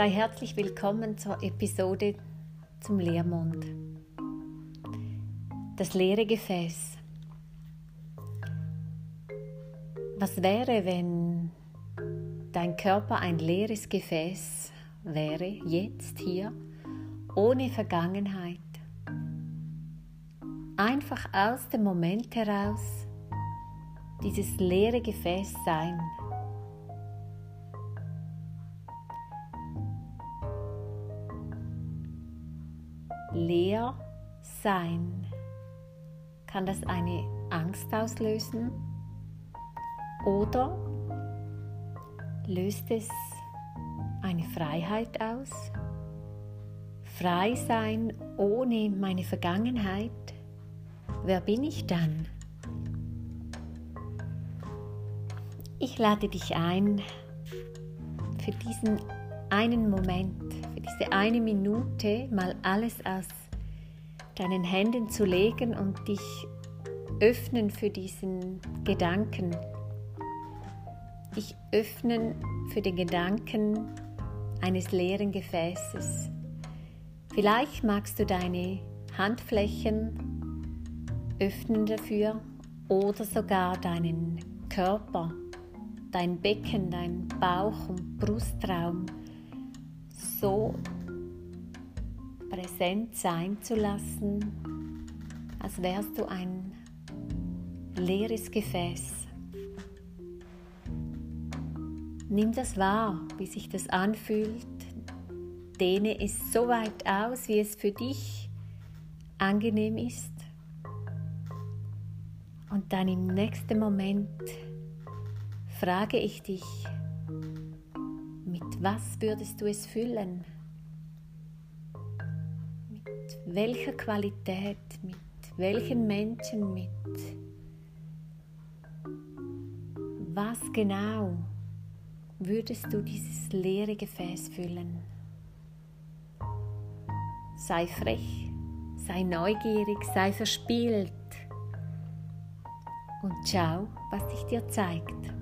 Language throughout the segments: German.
Sei herzlich willkommen zur Episode zum Leermond. Das leere Gefäß. Was wäre, wenn dein Körper ein leeres Gefäß wäre, jetzt hier, ohne Vergangenheit? Einfach aus dem Moment heraus dieses leere Gefäß sein. Leer sein. Kann das eine Angst auslösen? Oder löst es eine Freiheit aus? Frei sein ohne meine Vergangenheit? Wer bin ich dann? Ich lade dich ein, für diesen einen Moment, diese eine Minute mal alles aus deinen Händen zu legen und dich öffnen für diesen Gedanken. Dich öffnen für den Gedanken eines leeren Gefäßes. Vielleicht magst du deine Handflächen öffnen dafür oder sogar deinen Körper dein Becken, dein Bauch- und Brustraum so präsent sein zu lassen, als wärst du ein leeres Gefäß. Nimm das wahr, wie sich das anfühlt. Dehne es so weit aus, wie es für dich angenehm ist. Und dann im nächsten Moment frage ich dich, was würdest du es füllen? Mit welcher Qualität, mit welchen Menschen, mit was genau würdest du dieses leere Gefäß füllen? Sei frech, sei neugierig, sei verspielt und schau, was sich dir zeigt.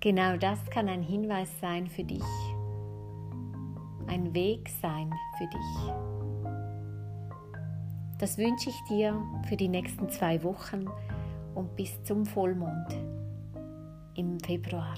Genau das kann ein Hinweis sein für dich, ein Weg sein für dich. Das wünsche ich dir für die nächsten zwei Wochen und bis zum Vollmond im Februar.